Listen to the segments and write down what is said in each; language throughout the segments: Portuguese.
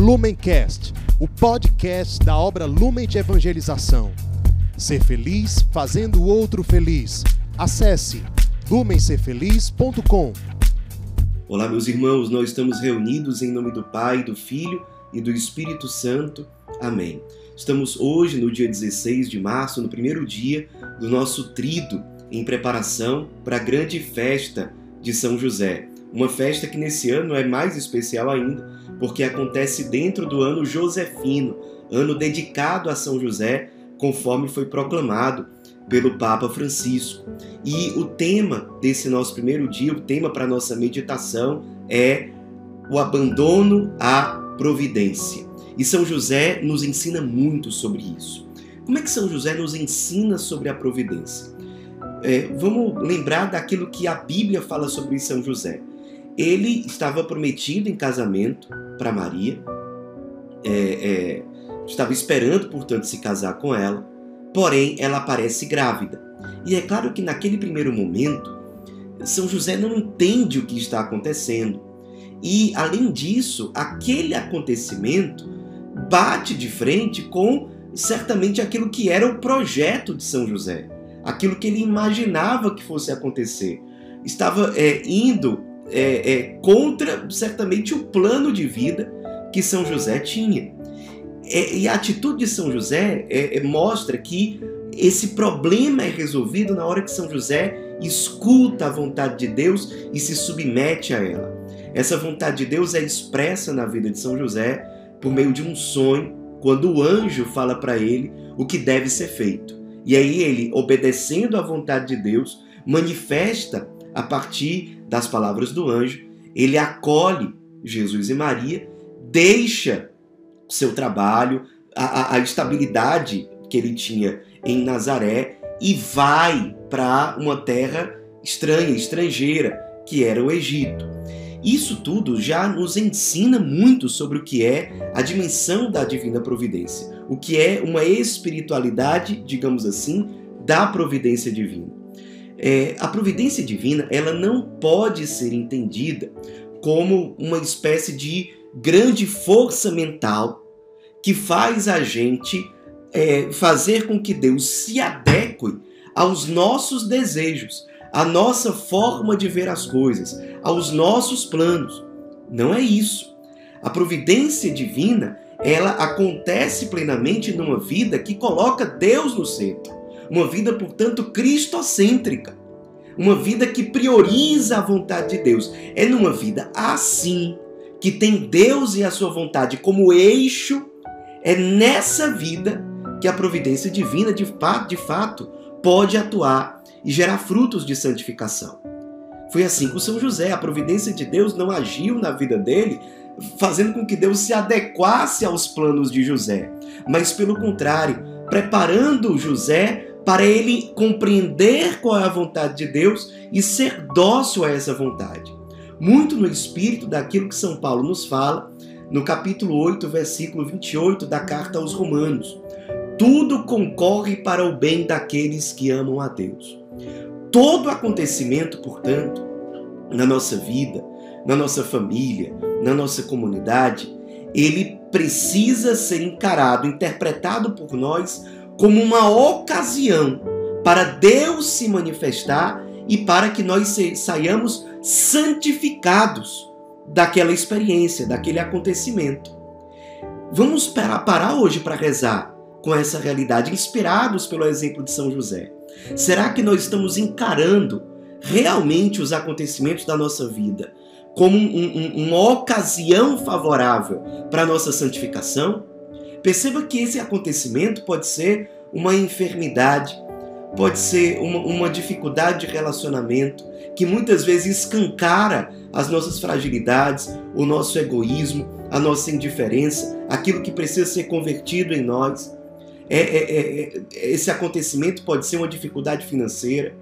Lumencast, o podcast da obra Lumen de Evangelização. Ser feliz fazendo o outro feliz. Acesse lumencerfeliz.com. Olá, meus irmãos, nós estamos reunidos em nome do Pai, do Filho e do Espírito Santo. Amém. Estamos hoje, no dia 16 de março, no primeiro dia do nosso trido, em preparação para a grande festa de São José. Uma festa que nesse ano é mais especial ainda, porque acontece dentro do ano josefino, ano dedicado a São José, conforme foi proclamado pelo Papa Francisco. E o tema desse nosso primeiro dia, o tema para nossa meditação é o abandono à providência. E São José nos ensina muito sobre isso. Como é que São José nos ensina sobre a providência? É, vamos lembrar daquilo que a Bíblia fala sobre São José. Ele estava prometido em casamento para Maria, é, é, estava esperando, portanto, se casar com ela, porém ela aparece grávida. E é claro que naquele primeiro momento, São José não entende o que está acontecendo. E, além disso, aquele acontecimento bate de frente com certamente aquilo que era o projeto de São José, aquilo que ele imaginava que fosse acontecer. Estava é, indo é, é, contra certamente o plano de vida que São José tinha. É, e a atitude de São José é, é, mostra que esse problema é resolvido na hora que São José escuta a vontade de Deus e se submete a ela. Essa vontade de Deus é expressa na vida de São José por meio de um sonho, quando o anjo fala para ele o que deve ser feito. E aí ele, obedecendo à vontade de Deus, manifesta a partir das palavras do anjo, ele acolhe Jesus e Maria, deixa seu trabalho, a, a estabilidade que ele tinha em Nazaré e vai para uma terra estranha, estrangeira, que era o Egito. Isso tudo já nos ensina muito sobre o que é a dimensão da divina providência, o que é uma espiritualidade, digamos assim, da providência divina. É, a providência divina ela não pode ser entendida como uma espécie de grande força mental que faz a gente é, fazer com que Deus se adeque aos nossos desejos, à nossa forma de ver as coisas, aos nossos planos. Não é isso. A providência divina, ela acontece plenamente numa vida que coloca Deus no centro. Uma vida, portanto, cristocêntrica. Uma vida que prioriza a vontade de Deus. É numa vida assim, que tem Deus e a sua vontade como eixo, é nessa vida que a providência divina, de fato, de fato, pode atuar e gerar frutos de santificação. Foi assim com São José. A providência de Deus não agiu na vida dele fazendo com que Deus se adequasse aos planos de José, mas pelo contrário, preparando José para ele compreender qual é a vontade de Deus e ser dócil a essa vontade. Muito no espírito daquilo que São Paulo nos fala no capítulo 8, versículo 28 da carta aos Romanos. Tudo concorre para o bem daqueles que amam a Deus. Todo acontecimento, portanto, na nossa vida, na nossa família, na nossa comunidade, ele precisa ser encarado, interpretado por nós como uma ocasião para Deus se manifestar e para que nós saiamos santificados daquela experiência, daquele acontecimento. Vamos parar hoje para rezar com essa realidade, inspirados pelo exemplo de São José. Será que nós estamos encarando realmente os acontecimentos da nossa vida como um, um, uma ocasião favorável para a nossa santificação? Perceba que esse acontecimento pode ser uma enfermidade, pode ser uma, uma dificuldade de relacionamento que muitas vezes escancara as nossas fragilidades, o nosso egoísmo, a nossa indiferença, aquilo que precisa ser convertido em nós. É, é, é, é, esse acontecimento pode ser uma dificuldade financeira.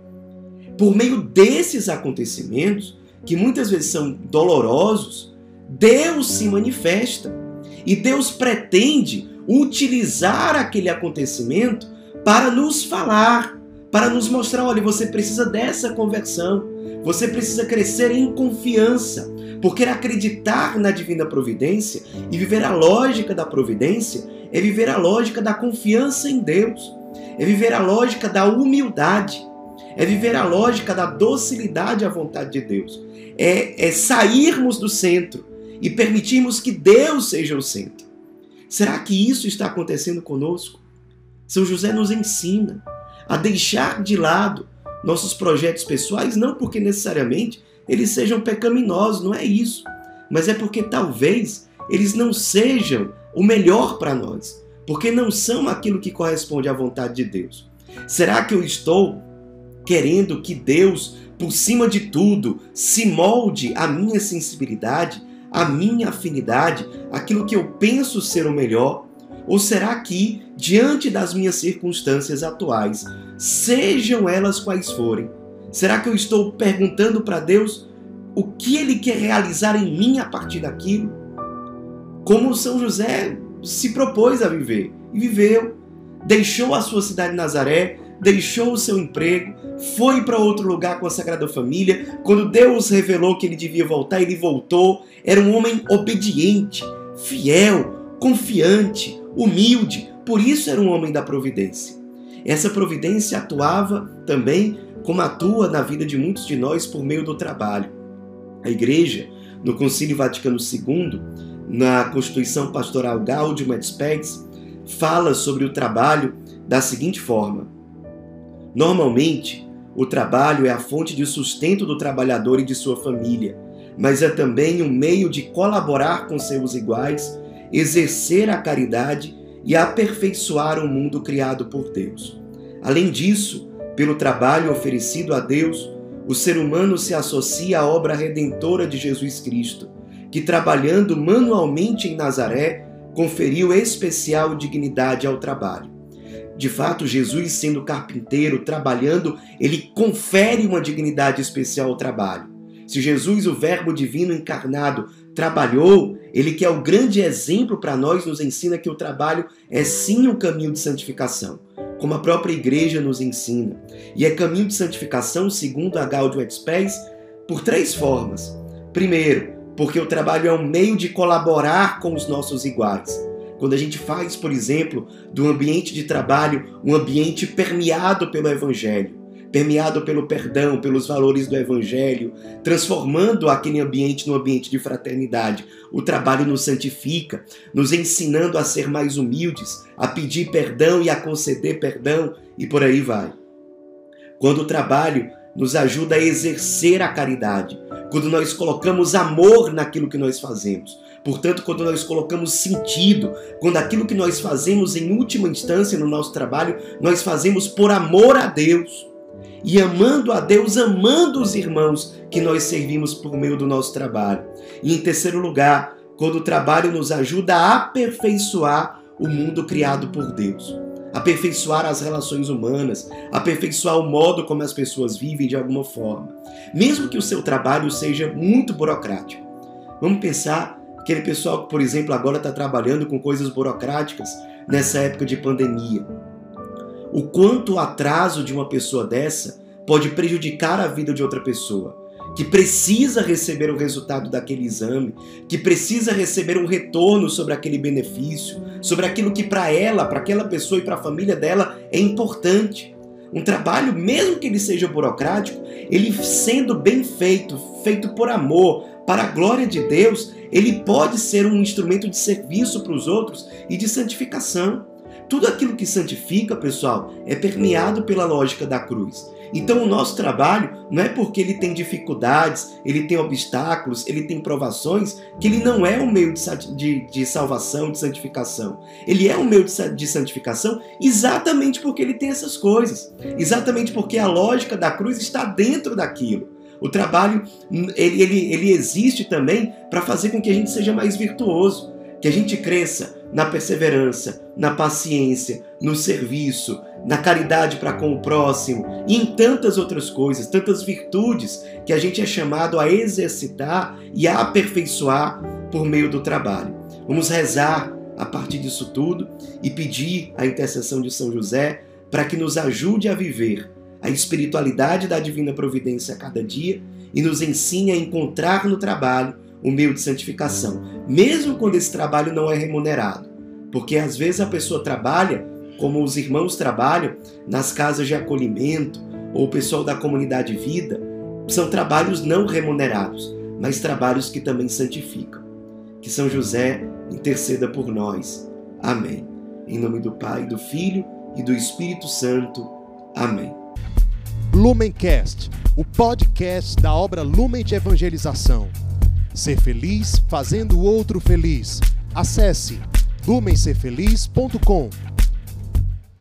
Por meio desses acontecimentos, que muitas vezes são dolorosos, Deus se manifesta. E Deus pretende utilizar aquele acontecimento para nos falar, para nos mostrar: olha, você precisa dessa conversão, Você precisa crescer em confiança, porque acreditar na divina providência e viver a lógica da providência é viver a lógica da confiança em Deus, é viver a lógica da humildade, é viver a lógica da docilidade à vontade de Deus, é, é sairmos do centro e permitirmos que Deus seja o centro. Será que isso está acontecendo conosco? São José nos ensina a deixar de lado nossos projetos pessoais, não porque necessariamente eles sejam pecaminosos, não é isso, mas é porque talvez eles não sejam o melhor para nós, porque não são aquilo que corresponde à vontade de Deus. Será que eu estou querendo que Deus, por cima de tudo, se molde a minha sensibilidade, a minha afinidade, aquilo que eu penso ser o melhor? Ou será que, diante das minhas circunstâncias atuais, sejam elas quais forem, será que eu estou perguntando para Deus o que Ele quer realizar em mim a partir daquilo? Como São José se propôs a viver e viveu, deixou a sua cidade de Nazaré, deixou o seu emprego, foi para outro lugar com a Sagrada Família. Quando Deus revelou que ele devia voltar, ele voltou. Era um homem obediente, fiel, confiante, humilde, por isso era um homem da providência. Essa providência atuava também como atua na vida de muitos de nós por meio do trabalho. A Igreja, no Concílio Vaticano II, na Constituição Pastoral Gaudium et Spes, fala sobre o trabalho da seguinte forma: Normalmente, o trabalho é a fonte de sustento do trabalhador e de sua família, mas é também um meio de colaborar com seus iguais exercer a caridade e aperfeiçoar o mundo criado por Deus. Além disso, pelo trabalho oferecido a Deus, o ser humano se associa à obra redentora de Jesus Cristo, que trabalhando manualmente em Nazaré, conferiu especial dignidade ao trabalho. De fato, Jesus, sendo carpinteiro, trabalhando, ele confere uma dignidade especial ao trabalho. Se Jesus, o Verbo divino encarnado, trabalhou, ele que é o grande exemplo para nós, nos ensina que o trabalho é sim um caminho de santificação, como a própria igreja nos ensina. E é caminho de santificação, segundo a Gaudium et Spes, por três formas. Primeiro, porque o trabalho é um meio de colaborar com os nossos iguais. Quando a gente faz, por exemplo, do ambiente de trabalho um ambiente permeado pelo Evangelho, permeado pelo perdão, pelos valores do Evangelho, transformando aquele ambiente num ambiente de fraternidade. O trabalho nos santifica, nos ensinando a ser mais humildes, a pedir perdão e a conceder perdão, e por aí vai. Quando o trabalho nos ajuda a exercer a caridade, quando nós colocamos amor naquilo que nós fazemos. Portanto, quando nós colocamos sentido, quando aquilo que nós fazemos em última instância no nosso trabalho, nós fazemos por amor a Deus e amando a Deus, amando os irmãos que nós servimos por meio do nosso trabalho. E em terceiro lugar, quando o trabalho nos ajuda a aperfeiçoar o mundo criado por Deus, aperfeiçoar as relações humanas, aperfeiçoar o modo como as pessoas vivem de alguma forma, mesmo que o seu trabalho seja muito burocrático. Vamos pensar aquele pessoal que, por exemplo, agora está trabalhando com coisas burocráticas nessa época de pandemia. O quanto o atraso de uma pessoa dessa pode prejudicar a vida de outra pessoa, que precisa receber o resultado daquele exame, que precisa receber um retorno sobre aquele benefício, sobre aquilo que para ela, para aquela pessoa e para a família dela é importante. Um trabalho, mesmo que ele seja burocrático, ele sendo bem feito, feito por amor, para a glória de Deus, ele pode ser um instrumento de serviço para os outros e de santificação. Tudo aquilo que santifica, pessoal, é permeado pela lógica da cruz. Então, o nosso trabalho não é porque ele tem dificuldades, ele tem obstáculos, ele tem provações, que ele não é um meio de, de, de salvação, de santificação. Ele é um meio de, de santificação exatamente porque ele tem essas coisas. Exatamente porque a lógica da cruz está dentro daquilo. O trabalho, ele, ele, ele existe também para fazer com que a gente seja mais virtuoso, que a gente cresça na perseverança, na paciência, no serviço, na caridade para com o próximo e em tantas outras coisas, tantas virtudes que a gente é chamado a exercitar e a aperfeiçoar por meio do trabalho. Vamos rezar a partir disso tudo e pedir a intercessão de São José para que nos ajude a viver a espiritualidade da divina providência a cada dia e nos ensine a encontrar no trabalho o meio de santificação, mesmo quando esse trabalho não é remunerado. Porque às vezes a pessoa trabalha, como os irmãos trabalham, nas casas de acolhimento ou o pessoal da comunidade vida, são trabalhos não remunerados, mas trabalhos que também santificam. Que São José interceda por nós. Amém. Em nome do Pai, do Filho e do Espírito Santo. Amém. Lumencast, o podcast da obra Lumen de Evangelização. Ser feliz fazendo o outro feliz. Acesse lumencerfeliz.com.